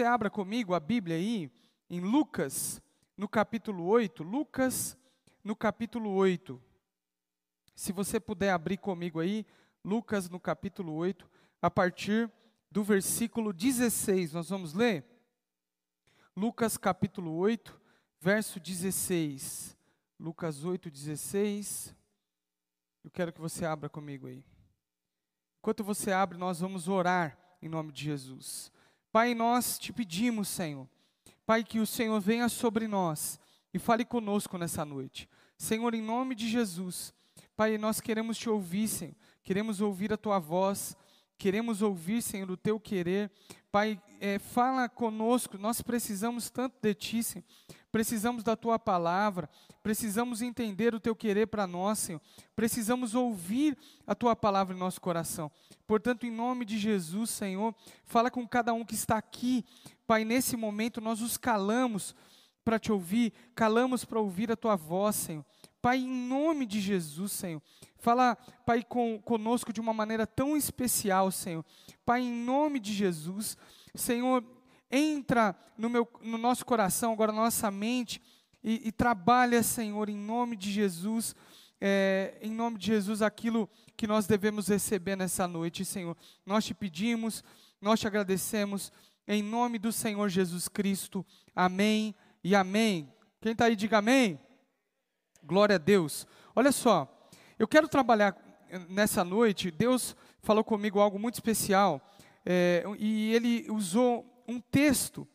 Você abra comigo a Bíblia aí, em Lucas, no capítulo 8. Lucas, no capítulo 8. Se você puder abrir comigo aí, Lucas, no capítulo 8, a partir do versículo 16. Nós vamos ler? Lucas, capítulo 8, verso 16. Lucas 8, 16. Eu quero que você abra comigo aí. Enquanto você abre, nós vamos orar em nome de Jesus. Pai, nós te pedimos, Senhor, Pai, que o Senhor venha sobre nós e fale conosco nessa noite. Senhor, em nome de Jesus, Pai, nós queremos te ouvir, Senhor, queremos ouvir a tua voz, queremos ouvir, Senhor, o teu querer. Pai, é, fala conosco, nós precisamos tanto de ti, Senhor precisamos da tua palavra, precisamos entender o teu querer para nós, Senhor, precisamos ouvir a tua palavra em nosso coração. Portanto, em nome de Jesus, Senhor, fala com cada um que está aqui, Pai, nesse momento nós os calamos para te ouvir, calamos para ouvir a tua voz, Senhor. Pai, em nome de Jesus, Senhor, fala, Pai, com, conosco de uma maneira tão especial, Senhor. Pai, em nome de Jesus, Senhor, entra no, meu, no nosso coração, agora na nossa mente, e, e trabalha, Senhor, em nome de Jesus, é, em nome de Jesus, aquilo que nós devemos receber nessa noite, Senhor. Nós te pedimos, nós te agradecemos, em nome do Senhor Jesus Cristo. Amém e amém. Quem está aí, diga amém. Glória a Deus. Olha só, eu quero trabalhar nessa noite. Deus falou comigo algo muito especial. É, e ele usou um texto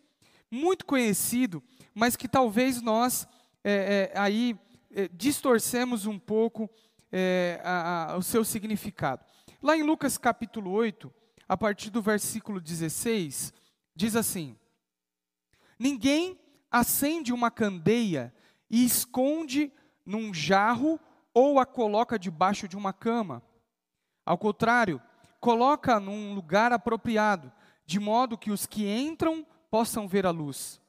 muito conhecido, mas que talvez nós é, é, aí é, distorcemos um pouco é, a, a, o seu significado. Lá em Lucas capítulo 8, a partir do versículo 16, diz assim: Ninguém acende uma candeia e esconde num jarro ou a coloca debaixo de uma cama. Ao contrário, coloca num lugar apropriado de modo que os que entram possam ver a luz.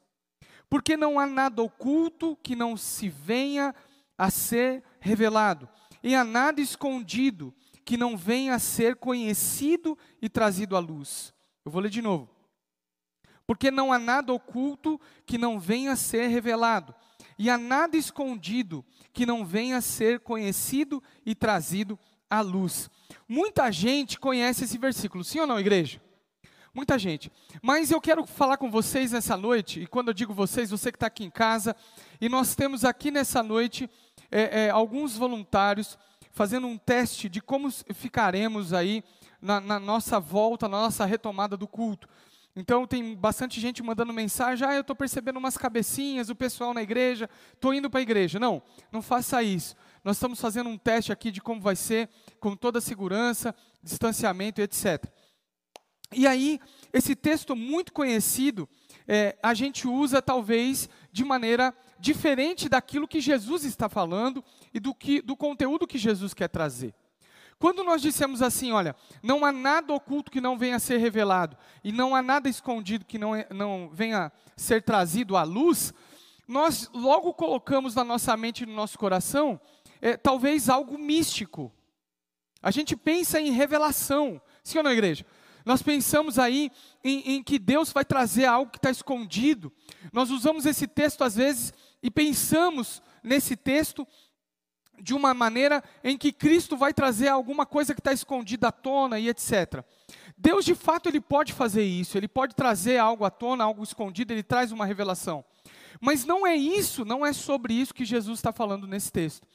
Porque não há nada oculto que não se venha a ser revelado, e há nada escondido que não venha a ser conhecido e trazido à luz. Eu vou ler de novo. Porque não há nada oculto que não venha a ser revelado, e há nada escondido que não venha a ser conhecido e trazido à luz. Muita gente conhece esse versículo, sim ou não, igreja? Muita gente. Mas eu quero falar com vocês nessa noite, e quando eu digo vocês, você que está aqui em casa, e nós temos aqui nessa noite é, é, alguns voluntários fazendo um teste de como ficaremos aí na, na, nossa volta, na nossa retomada do culto. Então tem bastante gente mandando mensagem, ah, eu estou percebendo umas cabecinhas, o pessoal na igreja, estou indo para a igreja. Não, não faça isso. Nós estamos fazendo um teste aqui de como vai ser, com toda a segurança, distanciamento, etc. E aí, esse texto muito conhecido, é, a gente usa talvez de maneira diferente daquilo que Jesus está falando e do, que, do conteúdo que Jesus quer trazer. Quando nós dissemos assim, olha, não há nada oculto que não venha a ser revelado, e não há nada escondido que não, não venha a ser trazido à luz, nós logo colocamos na nossa mente e no nosso coração, é, talvez algo místico. A gente pensa em revelação, sim ou não, igreja? Nós pensamos aí em, em que Deus vai trazer algo que está escondido. Nós usamos esse texto às vezes e pensamos nesse texto de uma maneira em que Cristo vai trazer alguma coisa que está escondida à tona e etc. Deus de fato ele pode fazer isso, ele pode trazer algo à tona, algo escondido, ele traz uma revelação. Mas não é isso, não é sobre isso que Jesus está falando nesse texto.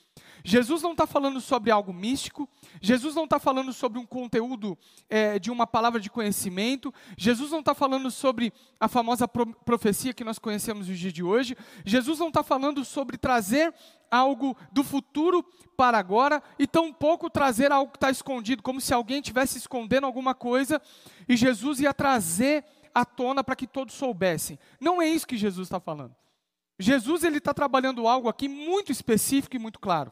Jesus não está falando sobre algo místico, Jesus não está falando sobre um conteúdo é, de uma palavra de conhecimento, Jesus não está falando sobre a famosa pro profecia que nós conhecemos no dia de hoje, Jesus não está falando sobre trazer algo do futuro para agora e tampouco trazer algo que está escondido, como se alguém estivesse escondendo alguma coisa e Jesus ia trazer à tona para que todos soubessem. Não é isso que Jesus está falando. Jesus ele está trabalhando algo aqui muito específico e muito claro.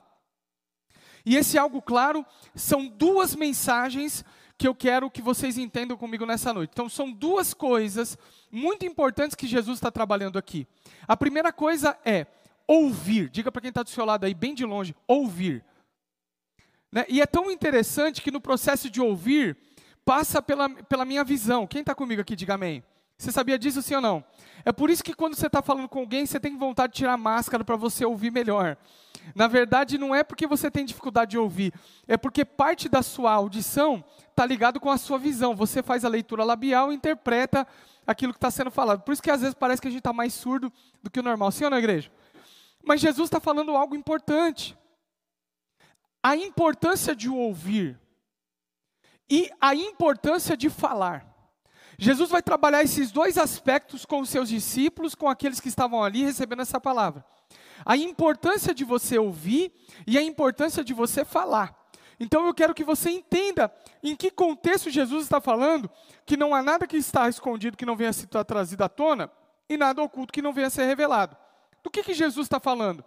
E esse algo claro são duas mensagens que eu quero que vocês entendam comigo nessa noite. Então, são duas coisas muito importantes que Jesus está trabalhando aqui. A primeira coisa é ouvir. Diga para quem está do seu lado aí, bem de longe, ouvir. Né? E é tão interessante que no processo de ouvir, passa pela, pela minha visão. Quem está comigo aqui, diga amém. Você sabia disso, sim ou não? É por isso que quando você está falando com alguém, você tem vontade de tirar a máscara para você ouvir melhor. Na verdade, não é porque você tem dificuldade de ouvir, é porque parte da sua audição está ligado com a sua visão. Você faz a leitura labial e interpreta aquilo que está sendo falado. Por isso que às vezes parece que a gente está mais surdo do que o normal. Sim ou não, igreja? Mas Jesus está falando algo importante. A importância de ouvir e a importância de falar. Jesus vai trabalhar esses dois aspectos com os seus discípulos, com aqueles que estavam ali recebendo essa palavra. A importância de você ouvir e a importância de você falar. Então eu quero que você entenda em que contexto Jesus está falando que não há nada que está escondido que não venha a ser trazido à tona e nada oculto que não venha a ser revelado. Do que, que Jesus está falando?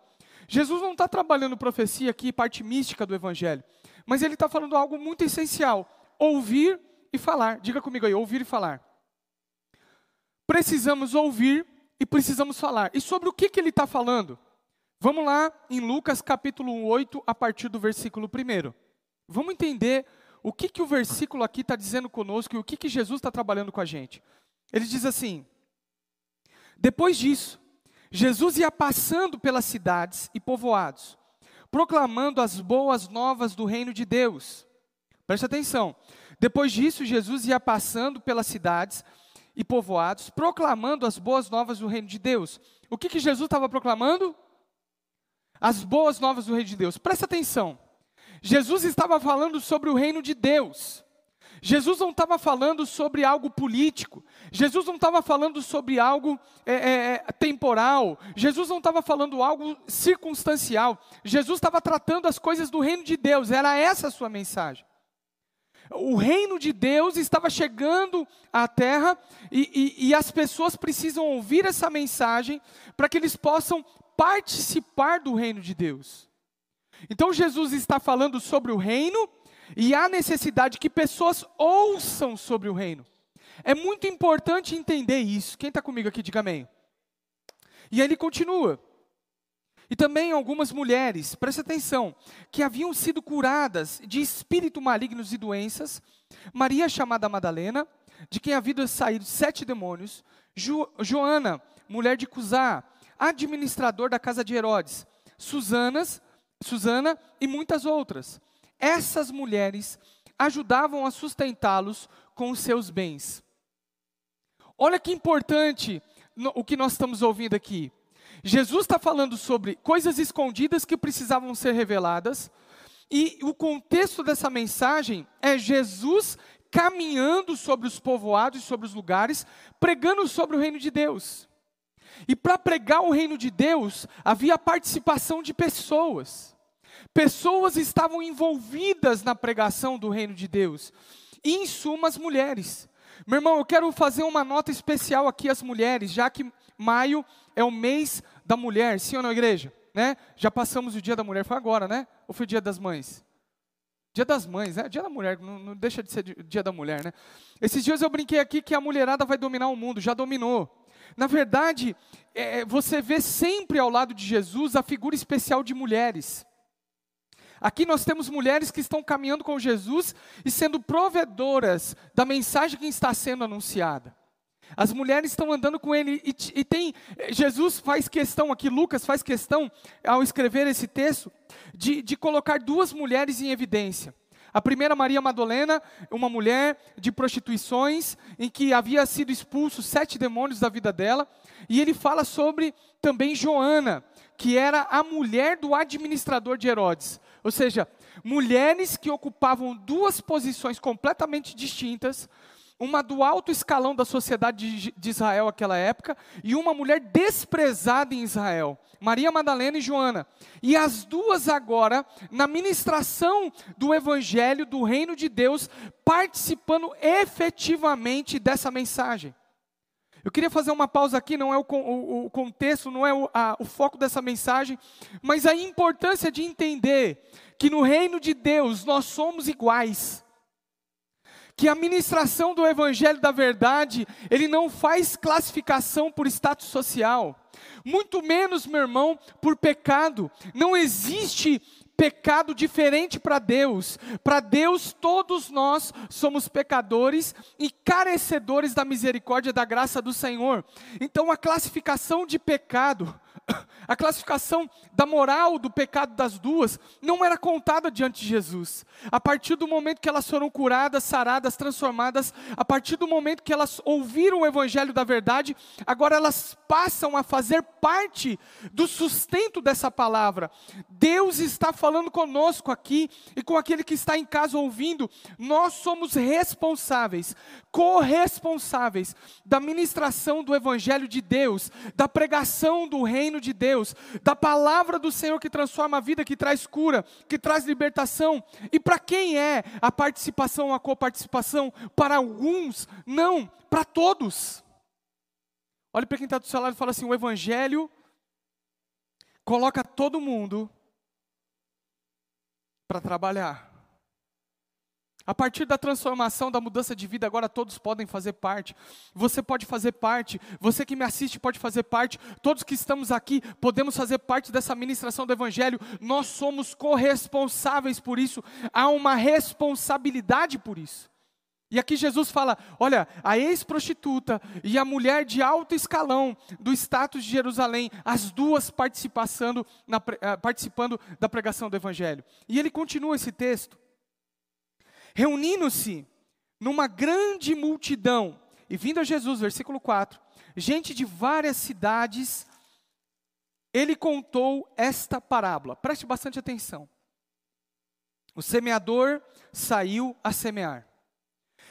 Jesus não está trabalhando profecia aqui, parte mística do Evangelho, mas ele está falando algo muito essencial: ouvir e falar. Diga comigo aí, ouvir e falar. Precisamos ouvir e precisamos falar. E sobre o que, que ele está falando? Vamos lá em Lucas capítulo 8, a partir do versículo 1. Vamos entender o que, que o versículo aqui está dizendo conosco e o que, que Jesus está trabalhando com a gente. Ele diz assim: Depois disso, Jesus ia passando pelas cidades e povoados, proclamando as boas novas do reino de Deus. Preste atenção. Depois disso, Jesus ia passando pelas cidades e povoados, proclamando as boas novas do reino de Deus. O que, que Jesus estava proclamando? As boas novas do reino de Deus. Presta atenção. Jesus estava falando sobre o reino de Deus. Jesus não estava falando sobre algo político, Jesus não estava falando sobre algo é, é, é temporal, Jesus não estava falando algo circunstancial, Jesus estava tratando as coisas do reino de Deus, era essa a sua mensagem o reino de Deus estava chegando à terra e, e, e as pessoas precisam ouvir essa mensagem para que eles possam participar do reino de Deus. Então Jesus está falando sobre o reino e há necessidade que pessoas ouçam sobre o reino. É muito importante entender isso. Quem está comigo aqui, diga amém. E ele continua. E também algumas mulheres, preste atenção, que haviam sido curadas de espírito malignos e doenças. Maria, chamada Madalena, de quem haviam saído sete demônios. Jo, Joana, mulher de Cusá, administrador da casa de Herodes. Susanas, Susana e muitas outras. Essas mulheres ajudavam a sustentá-los com os seus bens. Olha que importante o que nós estamos ouvindo aqui. Jesus está falando sobre coisas escondidas que precisavam ser reveladas, e o contexto dessa mensagem é Jesus caminhando sobre os povoados sobre os lugares, pregando sobre o reino de Deus. E para pregar o reino de Deus, havia participação de pessoas. Pessoas estavam envolvidas na pregação do reino de Deus, e em suma as mulheres. Meu irmão, eu quero fazer uma nota especial aqui às mulheres, já que maio é o mês da mulher, sim ou não, igreja? Né? Já passamos o dia da mulher, foi agora, né? Ou foi o dia das mães? Dia das mães, né? Dia da mulher, não, não deixa de ser dia da mulher, né? Esses dias eu brinquei aqui que a mulherada vai dominar o mundo, já dominou. Na verdade, é, você vê sempre ao lado de Jesus a figura especial de mulheres. Aqui nós temos mulheres que estão caminhando com Jesus e sendo provedoras da mensagem que está sendo anunciada. As mulheres estão andando com ele e, e, tem Jesus faz questão aqui, Lucas faz questão ao escrever esse texto de, de colocar duas mulheres em evidência. A primeira, Maria Madalena, uma mulher de prostituições, em que havia sido expulso sete demônios da vida dela, e ele fala sobre também Joana, que era a mulher do administrador de Herodes. Ou seja, mulheres que ocupavam duas posições completamente distintas, uma do alto escalão da sociedade de Israel naquela época, e uma mulher desprezada em Israel, Maria Madalena e Joana. E as duas agora, na ministração do Evangelho, do Reino de Deus, participando efetivamente dessa mensagem. Eu queria fazer uma pausa aqui, não é o, o, o contexto, não é o, a, o foco dessa mensagem, mas a importância de entender que no reino de Deus nós somos iguais que a ministração do evangelho da verdade, ele não faz classificação por status social, muito menos, meu irmão, por pecado. Não existe pecado diferente para Deus. Para Deus, todos nós somos pecadores e carecedores da misericórdia e da graça do Senhor. Então, a classificação de pecado a classificação da moral do pecado das duas não era contada diante de Jesus. A partir do momento que elas foram curadas, saradas, transformadas, a partir do momento que elas ouviram o evangelho da verdade, agora elas passam a fazer parte do sustento dessa palavra. Deus está falando conosco aqui e com aquele que está em casa ouvindo. Nós somos responsáveis, corresponsáveis da ministração do evangelho de Deus, da pregação do reino de Deus, da palavra do Senhor que transforma a vida, que traz cura, que traz libertação. E para quem é a participação, a coparticipação? Para alguns, não, para todos. Olhe para quem está do seu lado e fala assim: o Evangelho coloca todo mundo para trabalhar. A partir da transformação, da mudança de vida, agora todos podem fazer parte. Você pode fazer parte, você que me assiste pode fazer parte, todos que estamos aqui podemos fazer parte dessa ministração do Evangelho. Nós somos corresponsáveis por isso, há uma responsabilidade por isso. E aqui Jesus fala: olha, a ex-prostituta e a mulher de alto escalão do status de Jerusalém, as duas participando, na, eh, participando da pregação do Evangelho. E ele continua esse texto reunindo-se numa grande multidão, e vindo a Jesus, versículo 4, gente de várias cidades, ele contou esta parábola. Preste bastante atenção. O semeador saiu a semear.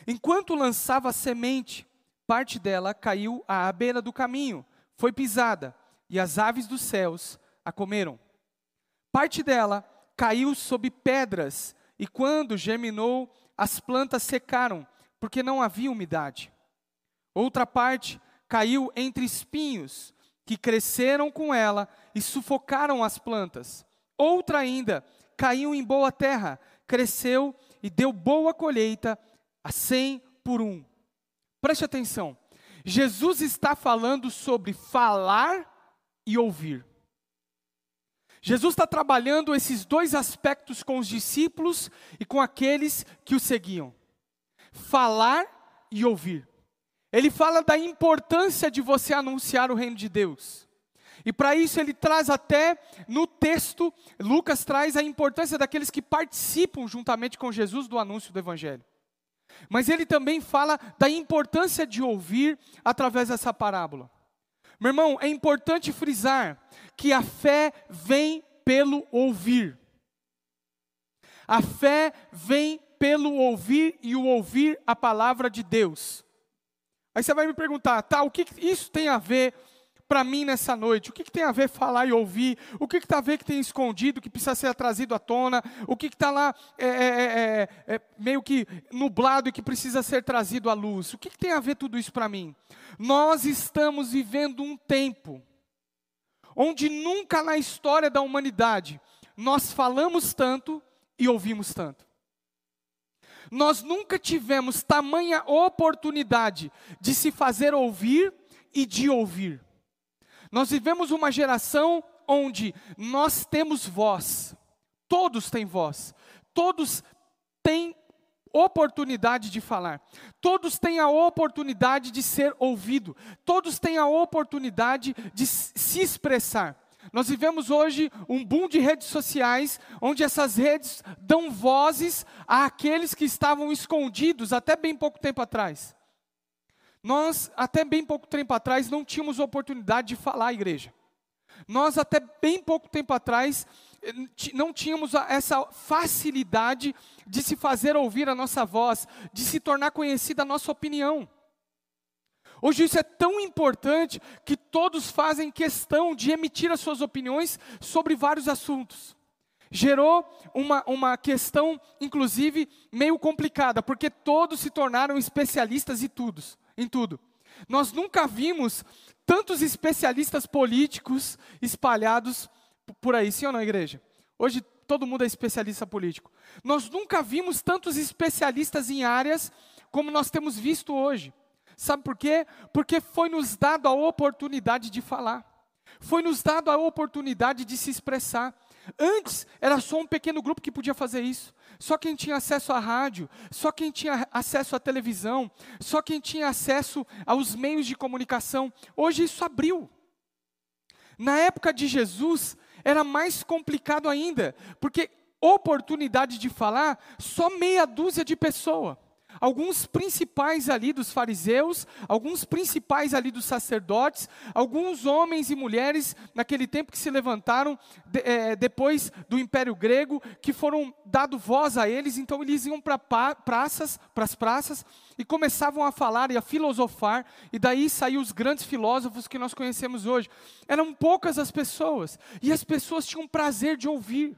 Enquanto lançava a semente, parte dela caiu à beira do caminho, foi pisada, e as aves dos céus a comeram. Parte dela caiu sob pedras, e quando germinou, as plantas secaram, porque não havia umidade. Outra parte caiu entre espinhos, que cresceram com ela e sufocaram as plantas. Outra ainda caiu em boa terra, cresceu e deu boa colheita, a cem por um. Preste atenção. Jesus está falando sobre falar e ouvir. Jesus está trabalhando esses dois aspectos com os discípulos e com aqueles que o seguiam: falar e ouvir. Ele fala da importância de você anunciar o reino de Deus. E para isso ele traz até no texto, Lucas traz a importância daqueles que participam juntamente com Jesus do anúncio do Evangelho. Mas ele também fala da importância de ouvir através dessa parábola. Meu irmão, é importante frisar que a fé vem pelo ouvir. A fé vem pelo ouvir e o ouvir a palavra de Deus. Aí você vai me perguntar, tá, o que isso tem a ver para mim nessa noite? O que, que, tem a ver falar e ouvir? O que está a ver que tem escondido, que precisa ser trazido à tona? O que está lá é, é, é, é, meio que nublado e que precisa ser trazido à luz? O que, que tem a ver tudo isso para mim? Nós estamos vivendo um tempo onde nunca na história da humanidade nós falamos tanto e ouvimos tanto. Nós nunca tivemos tamanha oportunidade de se fazer ouvir e de ouvir. Nós vivemos uma geração onde nós temos voz, todos têm voz, todos têm oportunidade de falar. Todos têm a oportunidade de ser ouvido. Todos têm a oportunidade de se expressar. Nós vivemos hoje um boom de redes sociais, onde essas redes dão vozes àqueles que estavam escondidos até bem pouco tempo atrás. Nós, até bem pouco tempo atrás, não tínhamos oportunidade de falar à igreja. Nós, até bem pouco tempo atrás, não tínhamos essa facilidade de se fazer ouvir a nossa voz, de se tornar conhecida a nossa opinião. Hoje isso é tão importante que todos fazem questão de emitir as suas opiniões sobre vários assuntos. Gerou uma, uma questão, inclusive, meio complicada, porque todos se tornaram especialistas em tudo, em tudo. Nós nunca vimos tantos especialistas políticos espalhados por aí, sim ou não, igreja? Hoje todo mundo é especialista político. Nós nunca vimos tantos especialistas em áreas como nós temos visto hoje. Sabe por quê? Porque foi nos dado a oportunidade de falar. Foi nos dado a oportunidade de se expressar. Antes era só um pequeno grupo que podia fazer isso. Só quem tinha acesso à rádio, só quem tinha acesso à televisão, só quem tinha acesso aos meios de comunicação. Hoje isso abriu. Na época de Jesus era mais complicado ainda, porque oportunidade de falar só meia dúzia de pessoas alguns principais ali dos fariseus, alguns principais ali dos sacerdotes, alguns homens e mulheres naquele tempo que se levantaram de, é, depois do Império Grego, que foram dado voz a eles, então eles iam para praças, para as praças e começavam a falar e a filosofar, e daí saíram os grandes filósofos que nós conhecemos hoje. Eram poucas as pessoas, e as pessoas tinham prazer de ouvir.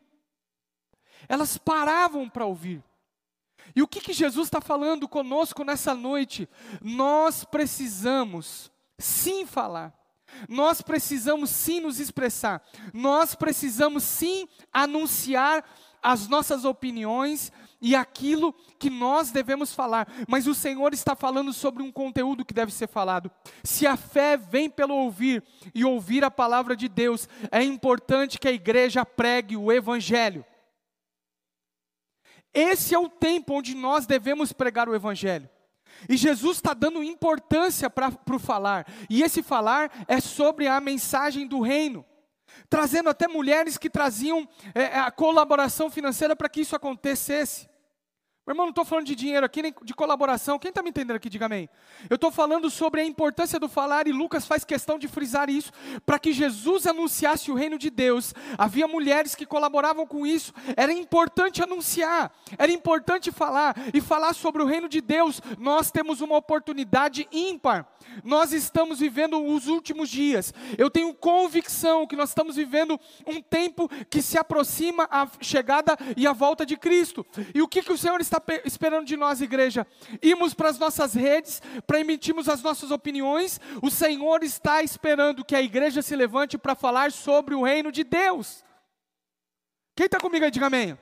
Elas paravam para ouvir. E o que, que Jesus está falando conosco nessa noite? Nós precisamos sim falar. Nós precisamos sim nos expressar. Nós precisamos sim anunciar as nossas opiniões e aquilo que nós devemos falar. Mas o Senhor está falando sobre um conteúdo que deve ser falado. Se a fé vem pelo ouvir e ouvir a palavra de Deus, é importante que a igreja pregue o evangelho. Esse é o tempo onde nós devemos pregar o Evangelho. E Jesus está dando importância para o falar. E esse falar é sobre a mensagem do reino. Trazendo até mulheres que traziam é, a colaboração financeira para que isso acontecesse. Meu irmão, não estou falando de dinheiro aqui, nem de colaboração. Quem está me entendendo aqui, diga amém. Eu estou falando sobre a importância do falar, e Lucas faz questão de frisar isso, para que Jesus anunciasse o reino de Deus. Havia mulheres que colaboravam com isso, era importante anunciar, era importante falar, e falar sobre o reino de Deus. Nós temos uma oportunidade ímpar. Nós estamos vivendo os últimos dias. Eu tenho convicção que nós estamos vivendo um tempo que se aproxima a chegada e a volta de Cristo. E o que, que o Senhor está está esperando de nós, igreja? Irmos para as nossas redes, para emitirmos as nossas opiniões. O Senhor está esperando que a igreja se levante para falar sobre o reino de Deus. Quem está comigo aí, diga amém.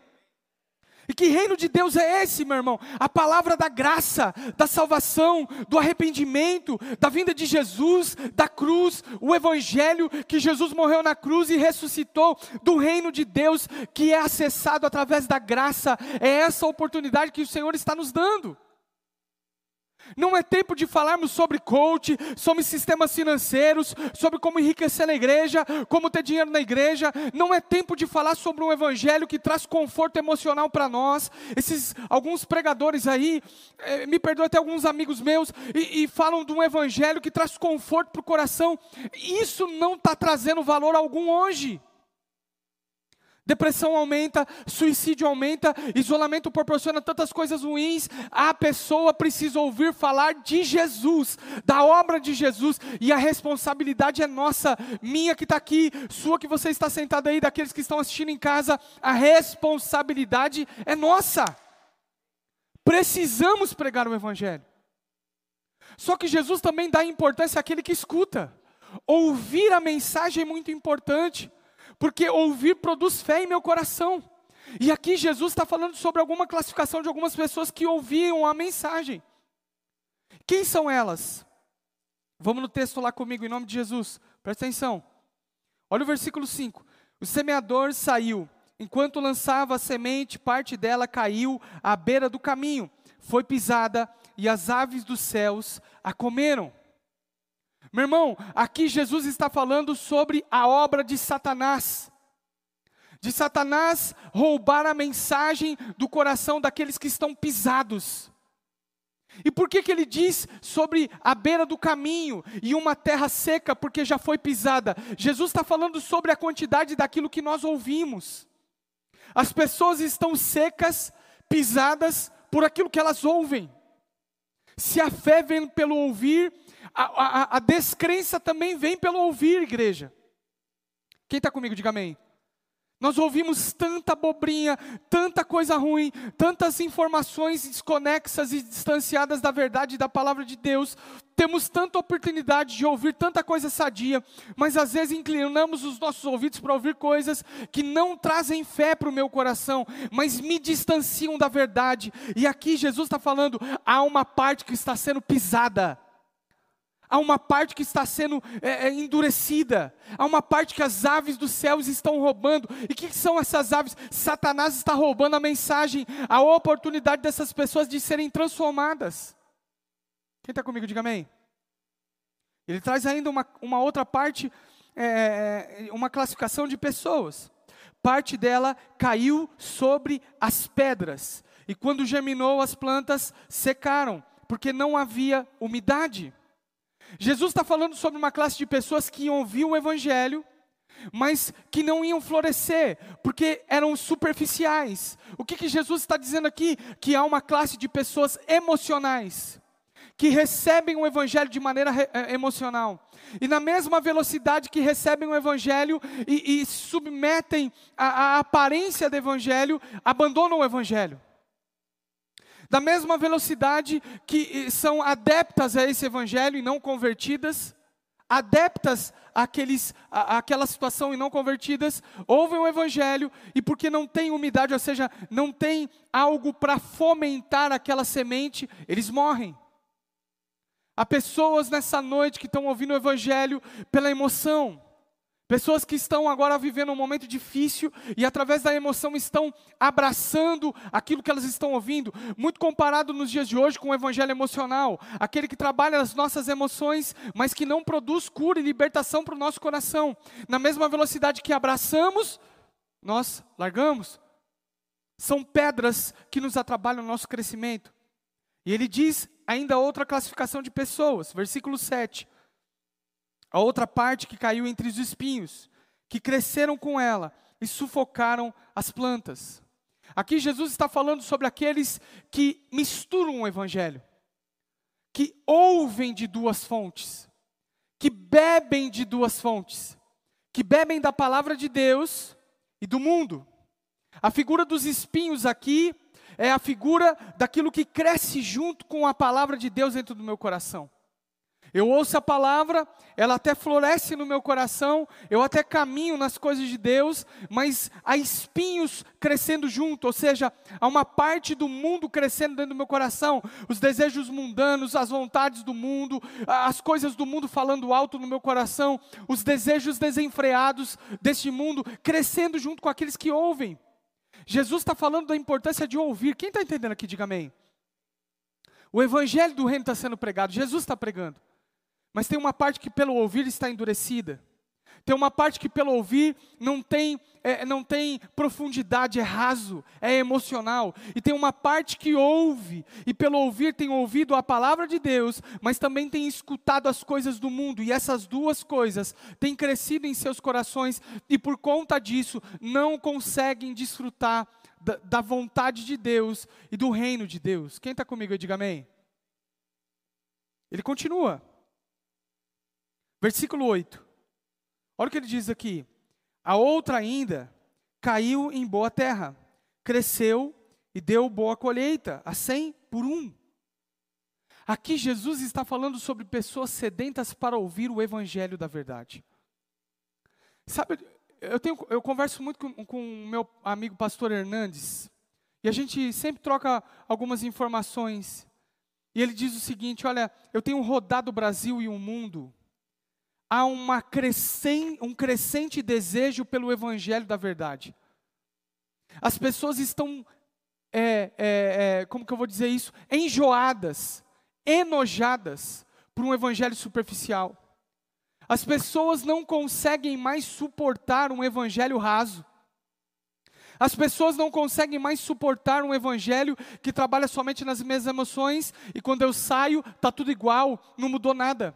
E que reino de Deus é esse, meu irmão? A palavra da graça, da salvação, do arrependimento, da vinda de Jesus, da cruz, o evangelho que Jesus morreu na cruz e ressuscitou, do reino de Deus que é acessado através da graça. É essa oportunidade que o Senhor está nos dando. Não é tempo de falarmos sobre coach, sobre sistemas financeiros, sobre como enriquecer na igreja, como ter dinheiro na igreja. Não é tempo de falar sobre um evangelho que traz conforto emocional para nós. Esses alguns pregadores aí, eh, me perdoe até alguns amigos meus, e, e falam de um evangelho que traz conforto para o coração. Isso não está trazendo valor algum hoje. Depressão aumenta, suicídio aumenta, isolamento proporciona tantas coisas ruins. A pessoa precisa ouvir falar de Jesus, da obra de Jesus, e a responsabilidade é nossa, minha que está aqui, sua que você está sentado aí, daqueles que estão assistindo em casa. A responsabilidade é nossa. Precisamos pregar o Evangelho. Só que Jesus também dá importância àquele que escuta. Ouvir a mensagem é muito importante porque ouvir produz fé em meu coração. E aqui Jesus está falando sobre alguma classificação de algumas pessoas que ouviam a mensagem. Quem são elas? Vamos no texto lá comigo, em nome de Jesus. Presta atenção. Olha o versículo 5. O semeador saiu. Enquanto lançava a semente, parte dela caiu à beira do caminho. Foi pisada e as aves dos céus a comeram. Meu irmão, aqui Jesus está falando sobre a obra de Satanás. De Satanás roubar a mensagem do coração daqueles que estão pisados. E por que, que ele diz sobre a beira do caminho e uma terra seca, porque já foi pisada? Jesus está falando sobre a quantidade daquilo que nós ouvimos. As pessoas estão secas, pisadas por aquilo que elas ouvem. Se a fé vem pelo ouvir a, a, a descrença também vem pelo ouvir, igreja. Quem está comigo, diga amém. Nós ouvimos tanta abobrinha, tanta coisa ruim, tantas informações desconexas e distanciadas da verdade e da palavra de Deus. Temos tanta oportunidade de ouvir tanta coisa sadia, mas às vezes inclinamos os nossos ouvidos para ouvir coisas que não trazem fé para o meu coração, mas me distanciam da verdade. E aqui Jesus está falando: há uma parte que está sendo pisada há uma parte que está sendo é, é, endurecida, há uma parte que as aves dos céus estão roubando. E o que, que são essas aves? Satanás está roubando a mensagem, a oportunidade dessas pessoas de serem transformadas. Quem está comigo, diga amém. Ele traz ainda uma, uma outra parte, é, é uma classificação de pessoas. Parte dela caiu sobre as pedras, e quando germinou, as plantas secaram, porque não havia umidade. Jesus está falando sobre uma classe de pessoas que iam ouvir o Evangelho, mas que não iam florescer, porque eram superficiais. O que, que Jesus está dizendo aqui? Que há uma classe de pessoas emocionais, que recebem o Evangelho de maneira eh, emocional. E na mesma velocidade que recebem o Evangelho e, e submetem a, a aparência do Evangelho, abandonam o Evangelho da mesma velocidade que eh, são adeptas a esse evangelho e não convertidas, adeptas àqueles, à, àquela situação e não convertidas, ouvem o evangelho e porque não tem umidade, ou seja, não tem algo para fomentar aquela semente, eles morrem. Há pessoas nessa noite que estão ouvindo o evangelho pela emoção Pessoas que estão agora vivendo um momento difícil e através da emoção estão abraçando aquilo que elas estão ouvindo, muito comparado nos dias de hoje com o evangelho emocional, aquele que trabalha as nossas emoções, mas que não produz cura e libertação para o nosso coração. Na mesma velocidade que abraçamos, nós largamos. São pedras que nos atrapalham o nosso crescimento. E ele diz ainda outra classificação de pessoas, versículo 7. A outra parte que caiu entre os espinhos, que cresceram com ela e sufocaram as plantas. Aqui Jesus está falando sobre aqueles que misturam o evangelho, que ouvem de duas fontes, que bebem de duas fontes, que bebem da palavra de Deus e do mundo. A figura dos espinhos aqui é a figura daquilo que cresce junto com a palavra de Deus dentro do meu coração. Eu ouço a palavra, ela até floresce no meu coração, eu até caminho nas coisas de Deus, mas há espinhos crescendo junto, ou seja, há uma parte do mundo crescendo dentro do meu coração, os desejos mundanos, as vontades do mundo, as coisas do mundo falando alto no meu coração, os desejos desenfreados deste mundo crescendo junto com aqueles que ouvem. Jesus está falando da importância de ouvir. Quem está entendendo aqui, diga amém. O evangelho do reino está sendo pregado, Jesus está pregando. Mas tem uma parte que pelo ouvir está endurecida. Tem uma parte que pelo ouvir não tem, é, não tem profundidade, é raso, é emocional. E tem uma parte que ouve, e pelo ouvir tem ouvido a palavra de Deus, mas também tem escutado as coisas do mundo. E essas duas coisas têm crescido em seus corações, e por conta disso não conseguem desfrutar da, da vontade de Deus e do reino de Deus. Quem está comigo, diga amém. Ele continua. Versículo 8. Olha o que ele diz aqui. A outra ainda caiu em boa terra, cresceu e deu boa colheita, a cem por um. Aqui Jesus está falando sobre pessoas sedentas para ouvir o evangelho da verdade. Sabe, eu, tenho, eu converso muito com o meu amigo pastor Hernandes, e a gente sempre troca algumas informações. E ele diz o seguinte: olha, eu tenho rodado o Brasil e o mundo há uma um crescente desejo pelo evangelho da verdade. As pessoas estão, é, é, é, como que eu vou dizer isso? Enjoadas, enojadas por um evangelho superficial. As pessoas não conseguem mais suportar um evangelho raso. As pessoas não conseguem mais suportar um evangelho que trabalha somente nas minhas emoções e quando eu saio, está tudo igual, não mudou nada.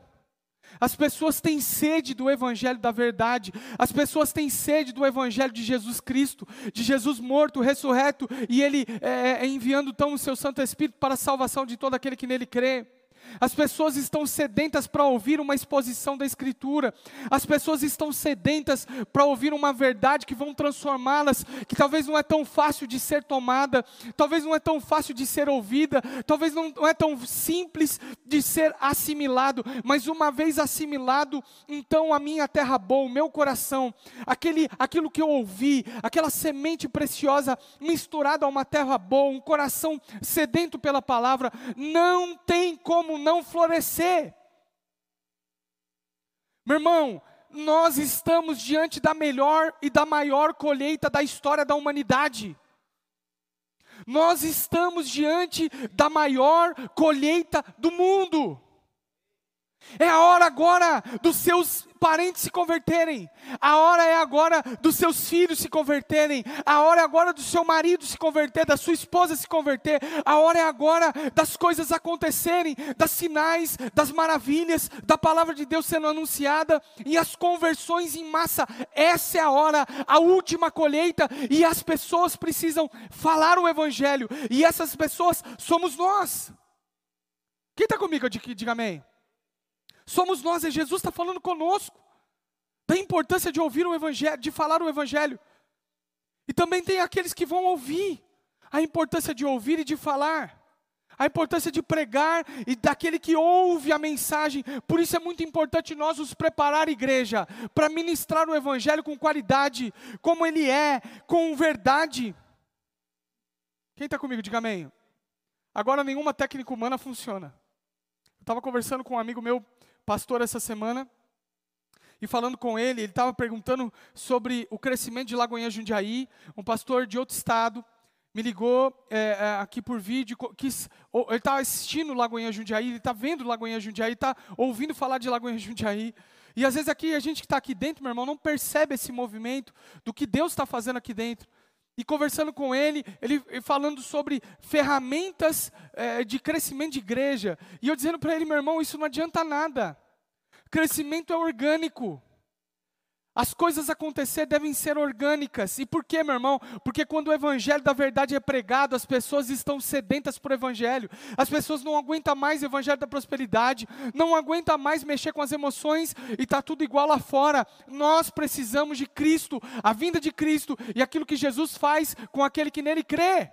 As pessoas têm sede do Evangelho da verdade, as pessoas têm sede do Evangelho de Jesus Cristo, de Jesus morto, ressurreto, e Ele é, enviando então o seu Santo Espírito para a salvação de todo aquele que nele crê. As pessoas estão sedentas para ouvir uma exposição da Escritura. As pessoas estão sedentas para ouvir uma verdade que vão transformá-las, que talvez não é tão fácil de ser tomada, talvez não é tão fácil de ser ouvida, talvez não é tão simples de ser assimilado, mas uma vez assimilado, então a minha terra boa, o meu coração, aquele, aquilo que eu ouvi, aquela semente preciosa misturada a uma terra boa, um coração sedento pela palavra, não tem como não florescer. Meu irmão, nós estamos diante da melhor e da maior colheita da história da humanidade. Nós estamos diante da maior colheita do mundo. É a hora agora dos seus parentes se converterem. A hora é agora dos seus filhos se converterem. A hora é agora do seu marido se converter, da sua esposa se converter. A hora é agora das coisas acontecerem, das sinais, das maravilhas, da palavra de Deus sendo anunciada e as conversões em massa. Essa é a hora, a última colheita e as pessoas precisam falar o evangelho e essas pessoas somos nós. Quem está comigo? Diga amém. Somos nós, e Jesus está falando conosco. Da importância de ouvir o Evangelho, de falar o Evangelho. E também tem aqueles que vão ouvir. A importância de ouvir e de falar. A importância de pregar e daquele que ouve a mensagem. Por isso é muito importante nós nos preparar, igreja, para ministrar o Evangelho com qualidade, como ele é, com verdade. Quem está comigo, diga amém. Agora nenhuma técnica humana funciona. Eu estava conversando com um amigo meu pastor essa semana, e falando com ele, ele estava perguntando sobre o crescimento de Lagoinha Jundiaí, um pastor de outro estado, me ligou é, é, aqui por vídeo, quis, ele estava assistindo Lagoinha Jundiaí, ele está vendo Lagoinha Jundiaí, está ouvindo falar de Lagoinha Jundiaí, e às vezes aqui, a gente que está aqui dentro, meu irmão, não percebe esse movimento do que Deus está fazendo aqui dentro. E conversando com ele, ele falando sobre ferramentas é, de crescimento de igreja. E eu dizendo para ele, meu irmão, isso não adianta nada. Crescimento é orgânico. As coisas acontecer devem ser orgânicas. E por quê, meu irmão? Porque quando o evangelho da verdade é pregado, as pessoas estão sedentas por evangelho. As pessoas não aguentam mais o evangelho da prosperidade, não aguentam mais mexer com as emoções e está tudo igual lá fora. Nós precisamos de Cristo, a vinda de Cristo e aquilo que Jesus faz com aquele que nele crê.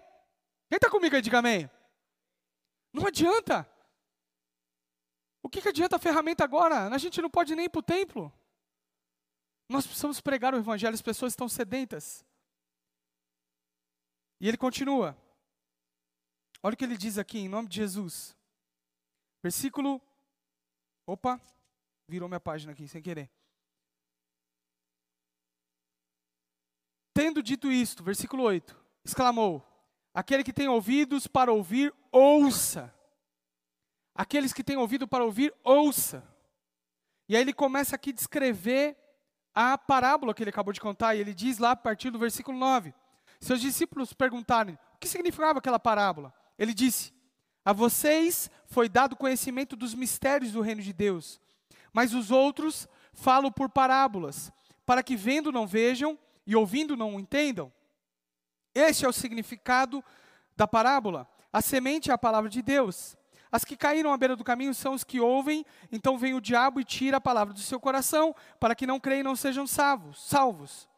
Quem está comigo aí, diga amém. Não adianta. O que, que adianta a ferramenta agora? A gente não pode nem ir para o templo. Nós precisamos pregar o Evangelho, as pessoas estão sedentas. E ele continua. Olha o que ele diz aqui, em nome de Jesus. Versículo. Opa, virou minha página aqui, sem querer. Tendo dito isto, versículo 8, exclamou: Aquele que tem ouvidos para ouvir, ouça. Aqueles que têm ouvido para ouvir, ouça. E aí ele começa aqui a descrever a parábola que ele acabou de contar, e ele diz lá a partir do versículo 9: Seus discípulos perguntaram o que significava aquela parábola. Ele disse: A vocês foi dado conhecimento dos mistérios do reino de Deus, mas os outros falam por parábolas, para que vendo não vejam e ouvindo não entendam. Este é o significado da parábola. A semente é a palavra de Deus. As que caíram à beira do caminho são os que ouvem, então vem o diabo e tira a palavra do seu coração, para que não creem e não sejam salvos. salvos.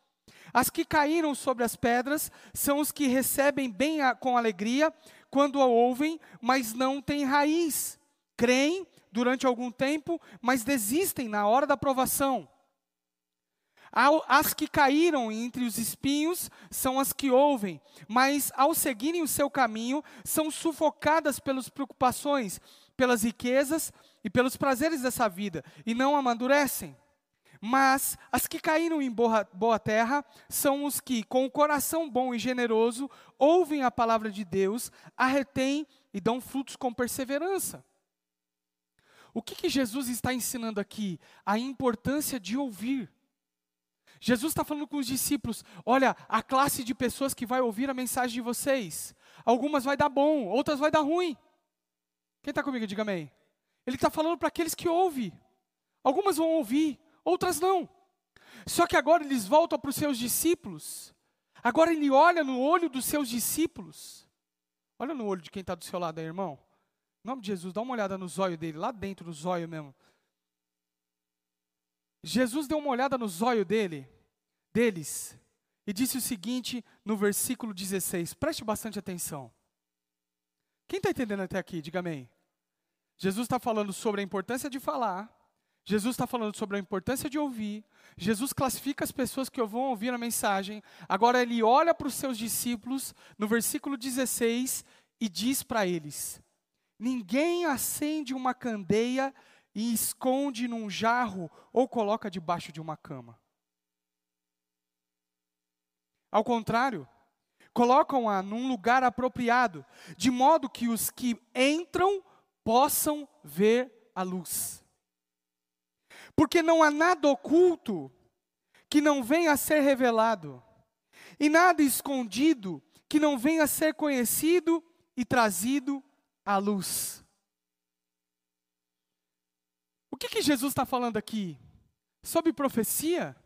As que caíram sobre as pedras são os que recebem bem a, com alegria quando a ouvem, mas não têm raiz. Creem durante algum tempo, mas desistem na hora da provação. As que caíram entre os espinhos são as que ouvem, mas ao seguirem o seu caminho, são sufocadas pelas preocupações, pelas riquezas e pelos prazeres dessa vida, e não amadurecem. Mas as que caíram em boa, boa terra são os que, com o coração bom e generoso, ouvem a palavra de Deus, a retêm e dão frutos com perseverança. O que, que Jesus está ensinando aqui? A importância de ouvir. Jesus está falando com os discípulos: olha, a classe de pessoas que vai ouvir a mensagem de vocês, algumas vai dar bom, outras vai dar ruim. Quem está comigo, diga amém. Ele está falando para aqueles que ouvem. Algumas vão ouvir, outras não. Só que agora eles voltam para os seus discípulos. Agora ele olha no olho dos seus discípulos. Olha no olho de quem está do seu lado aí, irmão. Em nome de Jesus, dá uma olhada no zóio dele, lá dentro do zóio mesmo. Jesus deu uma olhada no zóio dele deles e disse o seguinte no versículo 16: preste bastante atenção. Quem está entendendo até aqui? Diga amém. Jesus está falando sobre a importância de falar, Jesus está falando sobre a importância de ouvir, Jesus classifica as pessoas que vão ouvir a mensagem, agora ele olha para os seus discípulos, no versículo 16, e diz para eles: Ninguém acende uma candeia e esconde num jarro ou coloca debaixo de uma cama. Ao contrário, colocam-a num lugar apropriado, de modo que os que entram possam ver a luz. Porque não há nada oculto que não venha a ser revelado, e nada escondido que não venha a ser conhecido e trazido à luz. O que, que Jesus está falando aqui? Sobre profecia?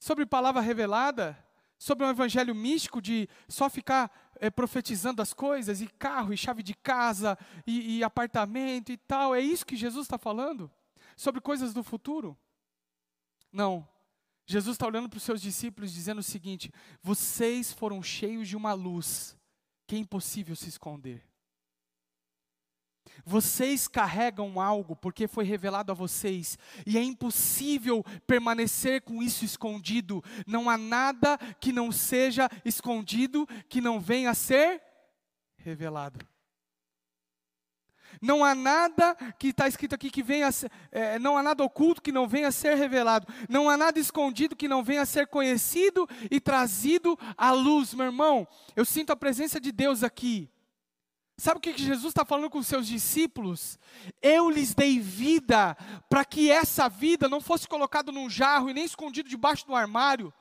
Sobre palavra revelada? Sobre um evangelho místico de só ficar é, profetizando as coisas, e carro, e chave de casa, e, e apartamento e tal? É isso que Jesus está falando? Sobre coisas do futuro? Não. Jesus está olhando para os seus discípulos dizendo o seguinte: vocês foram cheios de uma luz que é impossível se esconder. Vocês carregam algo porque foi revelado a vocês, e é impossível permanecer com isso escondido. Não há nada que não seja escondido que não venha a ser revelado. Não há nada que está escrito aqui que venha, é, não há nada oculto que não venha a ser revelado. Não há nada escondido que não venha a ser conhecido e trazido à luz, meu irmão. Eu sinto a presença de Deus aqui. Sabe o que Jesus está falando com os seus discípulos? Eu lhes dei vida para que essa vida não fosse colocada num jarro e nem escondido debaixo do armário,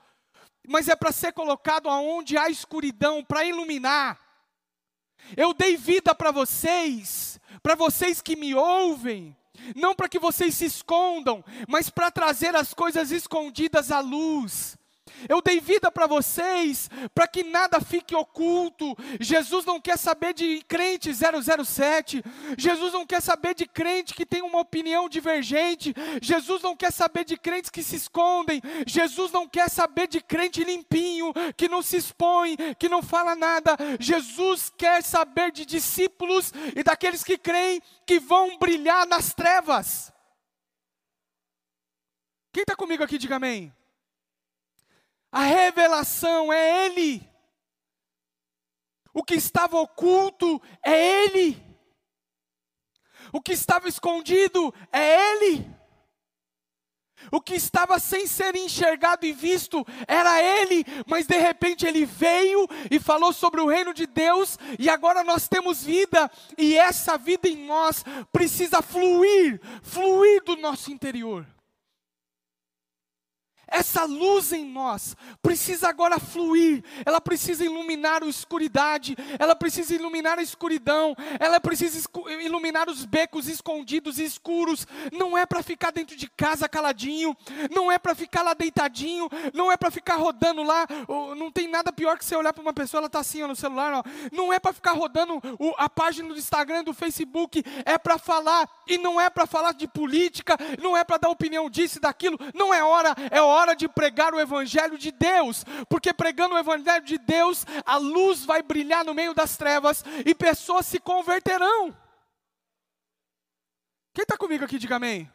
mas é para ser colocado aonde há escuridão, para iluminar. Eu dei vida para vocês, para vocês que me ouvem, não para que vocês se escondam, mas para trazer as coisas escondidas à luz. Eu dei vida para vocês, para que nada fique oculto. Jesus não quer saber de crente 007. Jesus não quer saber de crente que tem uma opinião divergente. Jesus não quer saber de crentes que se escondem. Jesus não quer saber de crente limpinho, que não se expõe, que não fala nada. Jesus quer saber de discípulos e daqueles que creem que vão brilhar nas trevas. Quem está comigo aqui, diga amém. A revelação é Ele. O que estava oculto é Ele. O que estava escondido é Ele. O que estava sem ser enxergado e visto era Ele, mas de repente Ele veio e falou sobre o reino de Deus, e agora nós temos vida, e essa vida em nós precisa fluir, fluir do nosso interior. Essa luz em nós precisa agora fluir, ela precisa iluminar a escuridade, ela precisa iluminar a escuridão, ela precisa iluminar os becos escondidos e escuros. Não é para ficar dentro de casa caladinho, não é para ficar lá deitadinho, não é para ficar rodando lá. Não tem nada pior que você olhar para uma pessoa, ela está assim ó, no celular, ó. não é para ficar rodando a página do Instagram, do Facebook, é para falar, e não é para falar de política, não é para dar opinião disso e daquilo, não é hora, é hora hora de pregar o Evangelho de Deus, porque pregando o Evangelho de Deus, a luz vai brilhar no meio das trevas e pessoas se converterão. Quem está comigo aqui, diga amém.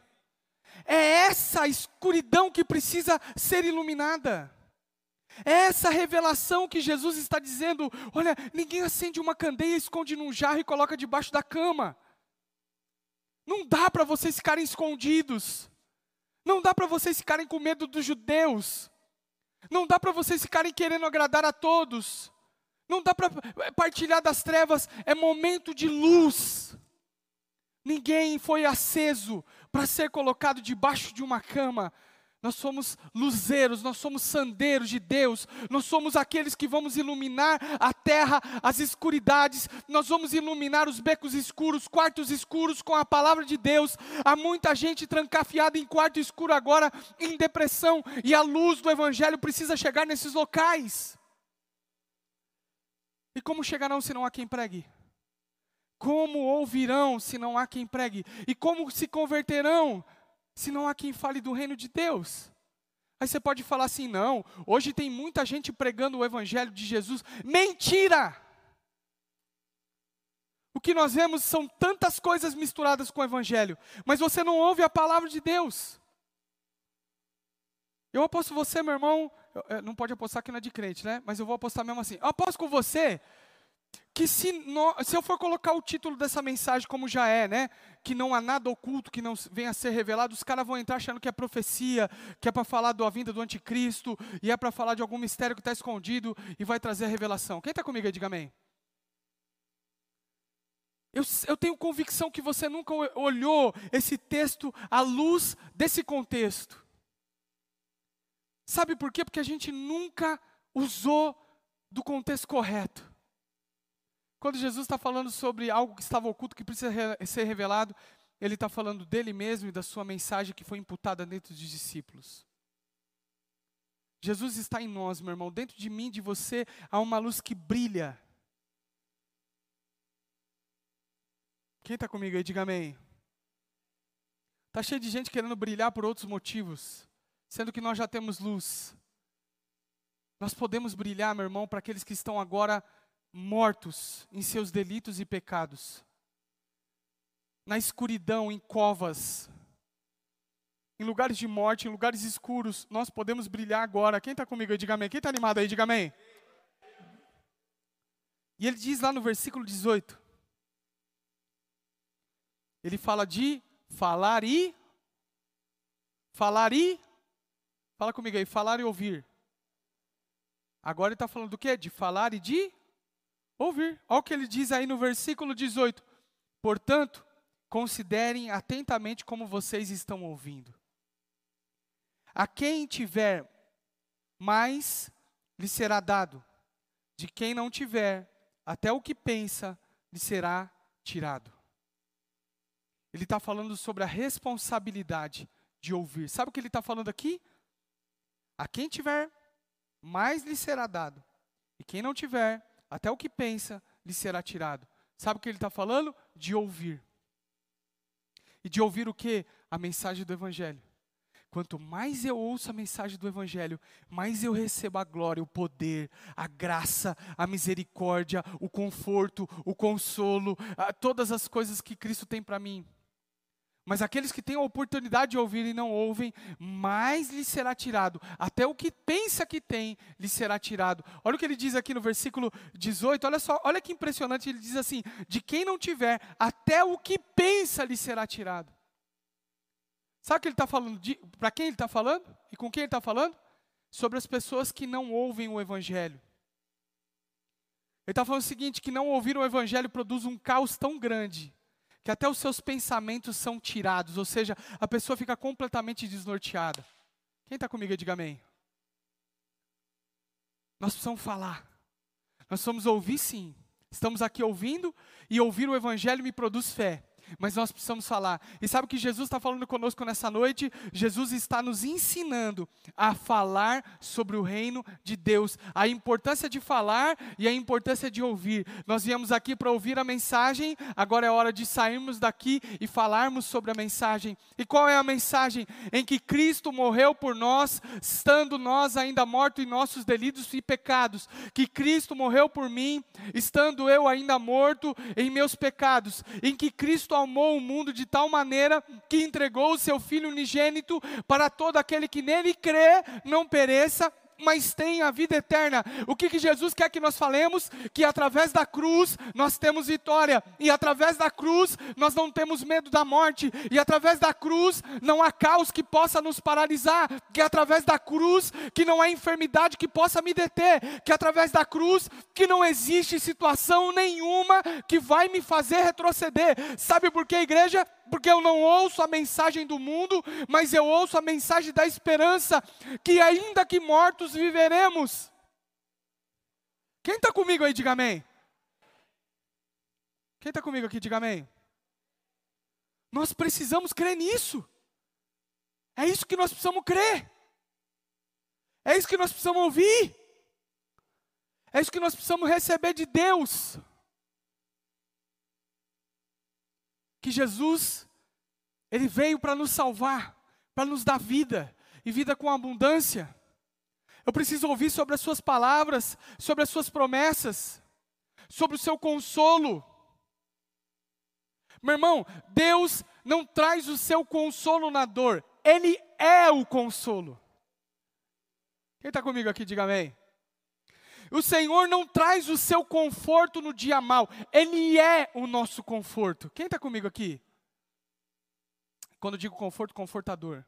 É essa escuridão que precisa ser iluminada. É essa revelação que Jesus está dizendo: olha, ninguém acende uma candeia, esconde num jarro e coloca debaixo da cama. Não dá para vocês ficarem escondidos. Não dá para vocês ficarem com medo dos judeus. Não dá para vocês ficarem querendo agradar a todos. Não dá para partilhar das trevas. É momento de luz. Ninguém foi aceso para ser colocado debaixo de uma cama nós somos luzeiros, nós somos sandeiros de Deus, nós somos aqueles que vamos iluminar a terra, as escuridades, nós vamos iluminar os becos escuros, quartos escuros com a palavra de Deus. Há muita gente trancafiada em quarto escuro agora, em depressão, e a luz do Evangelho precisa chegar nesses locais. E como chegarão se não há quem pregue? Como ouvirão se não há quem pregue? E como se converterão se não há quem fale do reino de Deus? Aí você pode falar assim: não, hoje tem muita gente pregando o evangelho de Jesus. Mentira! O que nós vemos são tantas coisas misturadas com o evangelho, mas você não ouve a palavra de Deus. Eu aposto você, meu irmão, não pode apostar que não é de crente, né? Mas eu vou apostar mesmo assim. Eu aposto com você que se, no, se eu for colocar o título dessa mensagem como já é, né? Que não há nada oculto que não venha a ser revelado, os caras vão entrar achando que é profecia, que é para falar da vinda do anticristo, e é para falar de algum mistério que está escondido e vai trazer a revelação. Quem está comigo aí, diga amém. Eu, eu tenho convicção que você nunca olhou esse texto à luz desse contexto. Sabe por quê? Porque a gente nunca usou do contexto correto. Quando Jesus está falando sobre algo que estava oculto, que precisa ser revelado, ele está falando dele mesmo e da sua mensagem que foi imputada dentro dos discípulos. Jesus está em nós, meu irmão. Dentro de mim, de você, há uma luz que brilha. Quem está comigo aí, diga amém. Está cheio de gente querendo brilhar por outros motivos, sendo que nós já temos luz. Nós podemos brilhar, meu irmão, para aqueles que estão agora mortos em seus delitos e pecados, na escuridão, em covas, em lugares de morte, em lugares escuros, nós podemos brilhar agora. Quem está comigo aí, diga amém. Quem está animado aí, diga amém. E ele diz lá no versículo 18: ele fala de falar e. Falar e. Fala comigo aí, falar e ouvir. Agora ele está falando do quê? De falar e de ouvir. Olha o que ele diz aí no versículo 18. Portanto, considerem atentamente como vocês estão ouvindo. A quem tiver mais, lhe será dado. De quem não tiver, até o que pensa, lhe será tirado. Ele está falando sobre a responsabilidade de ouvir. Sabe o que ele está falando aqui? A quem tiver, mais lhe será dado. E quem não tiver, até o que pensa lhe será tirado. Sabe o que ele está falando? De ouvir. E de ouvir o que? A mensagem do Evangelho. Quanto mais eu ouço a mensagem do Evangelho, mais eu recebo a glória, o poder, a graça, a misericórdia, o conforto, o consolo, todas as coisas que Cristo tem para mim. Mas aqueles que têm a oportunidade de ouvir e não ouvem, mais lhes será tirado. Até o que pensa que tem, lhe será tirado. Olha o que ele diz aqui no versículo 18. Olha só, olha que impressionante. Ele diz assim: De quem não tiver, até o que pensa lhe será tirado. Sabe o que ele está falando? Para quem ele está falando? E com quem ele está falando? Sobre as pessoas que não ouvem o Evangelho. Ele está falando o seguinte: que não ouvir o Evangelho produz um caos tão grande que até os seus pensamentos são tirados, ou seja, a pessoa fica completamente desnorteada. Quem está comigo, diga amém. Nós precisamos falar, nós precisamos ouvir sim. Estamos aqui ouvindo e ouvir o Evangelho me produz fé mas nós precisamos falar. E sabe o que Jesus está falando conosco nessa noite? Jesus está nos ensinando a falar sobre o reino de Deus, a importância de falar e a importância de ouvir. Nós viemos aqui para ouvir a mensagem, agora é hora de sairmos daqui e falarmos sobre a mensagem. E qual é a mensagem? Em que Cristo morreu por nós, estando nós ainda mortos em nossos delitos e pecados. Que Cristo morreu por mim, estando eu ainda morto em meus pecados. Em que Cristo amou o mundo de tal maneira que entregou o seu Filho unigênito para todo aquele que nele crê, não pereça, mas tem a vida eterna. O que, que Jesus quer que nós falemos? Que através da cruz nós temos vitória, e através da cruz nós não temos medo da morte, e através da cruz não há caos que possa nos paralisar, que através da cruz que não há enfermidade que possa me deter, que através da cruz que não existe situação nenhuma que vai me fazer retroceder. Sabe por que, igreja? Porque eu não ouço a mensagem do mundo, mas eu ouço a mensagem da esperança, que ainda que mortos viveremos. Quem está comigo aí, diga amém. Quem está comigo aqui, diga amém. Nós precisamos crer nisso. É isso que nós precisamos crer. É isso que nós precisamos ouvir. É isso que nós precisamos receber de Deus. Que Jesus, Ele veio para nos salvar, para nos dar vida, e vida com abundância. Eu preciso ouvir sobre as Suas palavras, sobre as Suas promessas, sobre o seu consolo. Meu irmão, Deus não traz o seu consolo na dor, Ele é o consolo. Quem está comigo aqui, diga amém. O Senhor não traz o seu conforto no dia mal, Ele é o nosso conforto. Quem está comigo aqui? Quando digo conforto, confortador.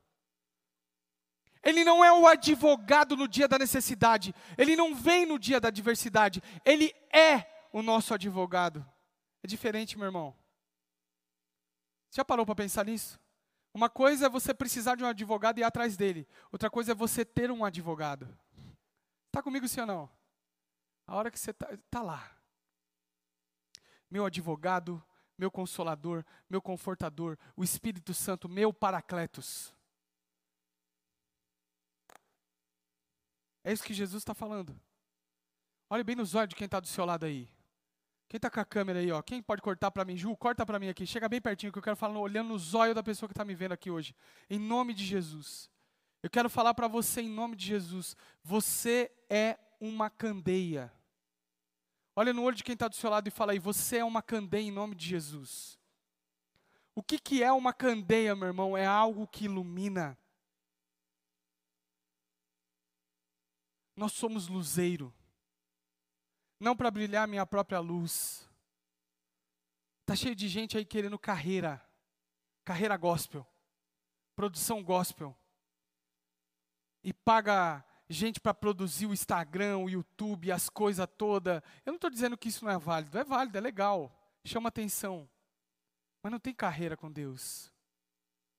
Ele não é o advogado no dia da necessidade, ele não vem no dia da adversidade, ele é o nosso advogado. É diferente, meu irmão. Já parou para pensar nisso? Uma coisa é você precisar de um advogado e ir atrás dele. Outra coisa é você ter um advogado. Está comigo sim ou não? A hora que você está tá lá. Meu advogado, meu consolador, meu confortador, o Espírito Santo, meu paracletos. É isso que Jesus está falando. Olhe bem nos olhos de quem está do seu lado aí. Quem está com a câmera aí, ó? Quem pode cortar para mim? Ju, corta para mim aqui. Chega bem pertinho que eu quero falar olhando nos olhos da pessoa que está me vendo aqui hoje. Em nome de Jesus. Eu quero falar para você em nome de Jesus. Você é uma candeia. Olha no olho de quem está do seu lado e fala aí, você é uma candeia em nome de Jesus. O que, que é uma candeia, meu irmão? É algo que ilumina. Nós somos luzeiro não para brilhar minha própria luz. Tá cheio de gente aí querendo carreira, carreira gospel, produção gospel. E paga gente para produzir o Instagram, o YouTube, as coisas todas. Eu não estou dizendo que isso não é válido, é válido, é legal, chama atenção. Mas não tem carreira com Deus.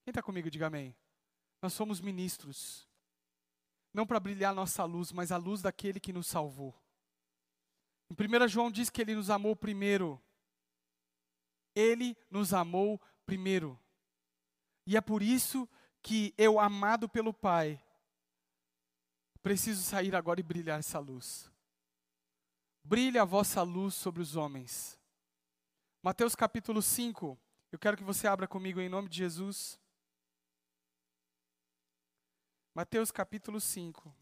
Quem está comigo, diga amém. Nós somos ministros. Não para brilhar nossa luz, mas a luz daquele que nos salvou. Em 1 João diz que ele nos amou primeiro. Ele nos amou primeiro. E é por isso que eu, amado pelo Pai, preciso sair agora e brilhar essa luz. Brilha a vossa luz sobre os homens. Mateus capítulo 5. Eu quero que você abra comigo em nome de Jesus. Mateus capítulo 5.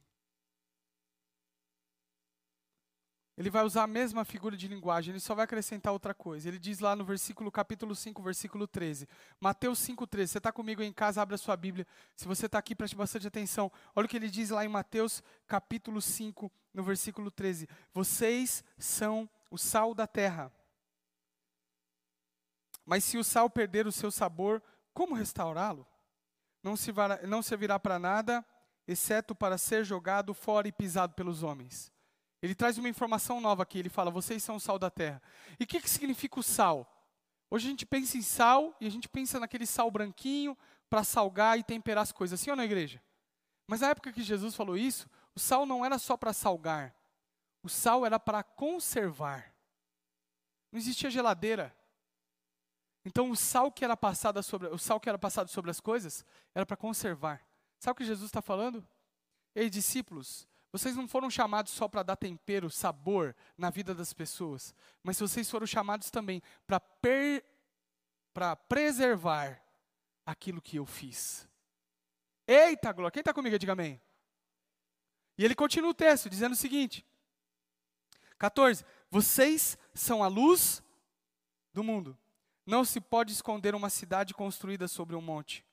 Ele vai usar a mesma figura de linguagem, ele só vai acrescentar outra coisa. Ele diz lá no versículo capítulo 5, versículo 13. Mateus 5, 13. Você está comigo em casa, abre a sua Bíblia. Se você está aqui, preste bastante atenção. Olha o que ele diz lá em Mateus capítulo 5, no versículo 13. Vocês são o sal da terra. Mas se o sal perder o seu sabor, como restaurá-lo? Não, se não servirá para nada, exceto para ser jogado fora e pisado pelos homens. Ele traz uma informação nova aqui. Ele fala: vocês são o sal da terra. E o que, que significa o sal? Hoje a gente pensa em sal e a gente pensa naquele sal branquinho para salgar e temperar as coisas. Assim ou na igreja? Mas na época que Jesus falou isso, o sal não era só para salgar. O sal era para conservar. Não existia geladeira. Então o sal que era passado sobre, o sal que era passado sobre as coisas era para conservar. Sabe o que Jesus está falando? Ei, discípulos, vocês não foram chamados só para dar tempero, sabor na vida das pessoas, mas vocês foram chamados também para preservar aquilo que eu fiz. Eita, glória! Quem está comigo? Diga amém. E ele continua o texto dizendo o seguinte: 14. Vocês são a luz do mundo. Não se pode esconder uma cidade construída sobre um monte.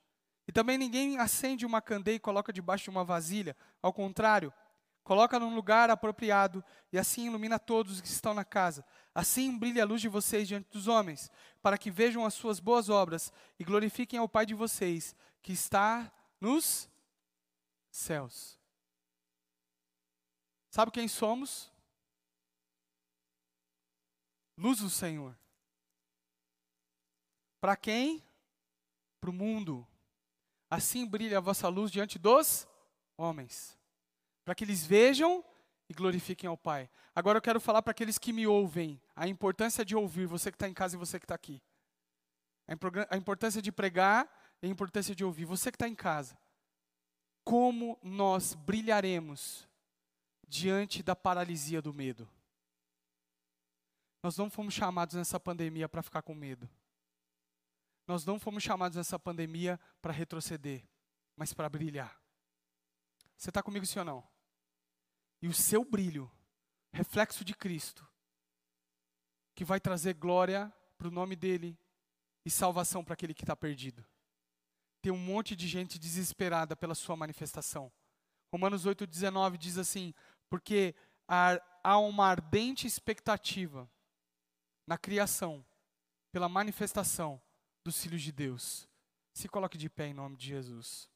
E também ninguém acende uma candeia e coloca debaixo de uma vasilha. Ao contrário, Coloca num lugar apropriado e assim ilumina todos que estão na casa. Assim brilha a luz de vocês diante dos homens, para que vejam as suas boas obras e glorifiquem ao Pai de vocês, que está nos céus. Sabe quem somos? Luz do Senhor. Para quem? Para o mundo. Assim brilha a vossa luz diante dos homens para que eles vejam e glorifiquem ao Pai. Agora eu quero falar para aqueles que me ouvem a importância de ouvir, você que está em casa e você que está aqui. A importância de pregar e a importância de ouvir. Você que está em casa. Como nós brilharemos diante da paralisia do medo? Nós não fomos chamados nessa pandemia para ficar com medo. Nós não fomos chamados nessa pandemia para retroceder, mas para brilhar. Você está comigo, sim ou não? E o seu brilho, reflexo de Cristo, que vai trazer glória para o nome dele e salvação para aquele que está perdido. Tem um monte de gente desesperada pela sua manifestação. Romanos 8,19 diz assim: Porque há uma ardente expectativa na criação pela manifestação dos filhos de Deus. Se coloque de pé em nome de Jesus.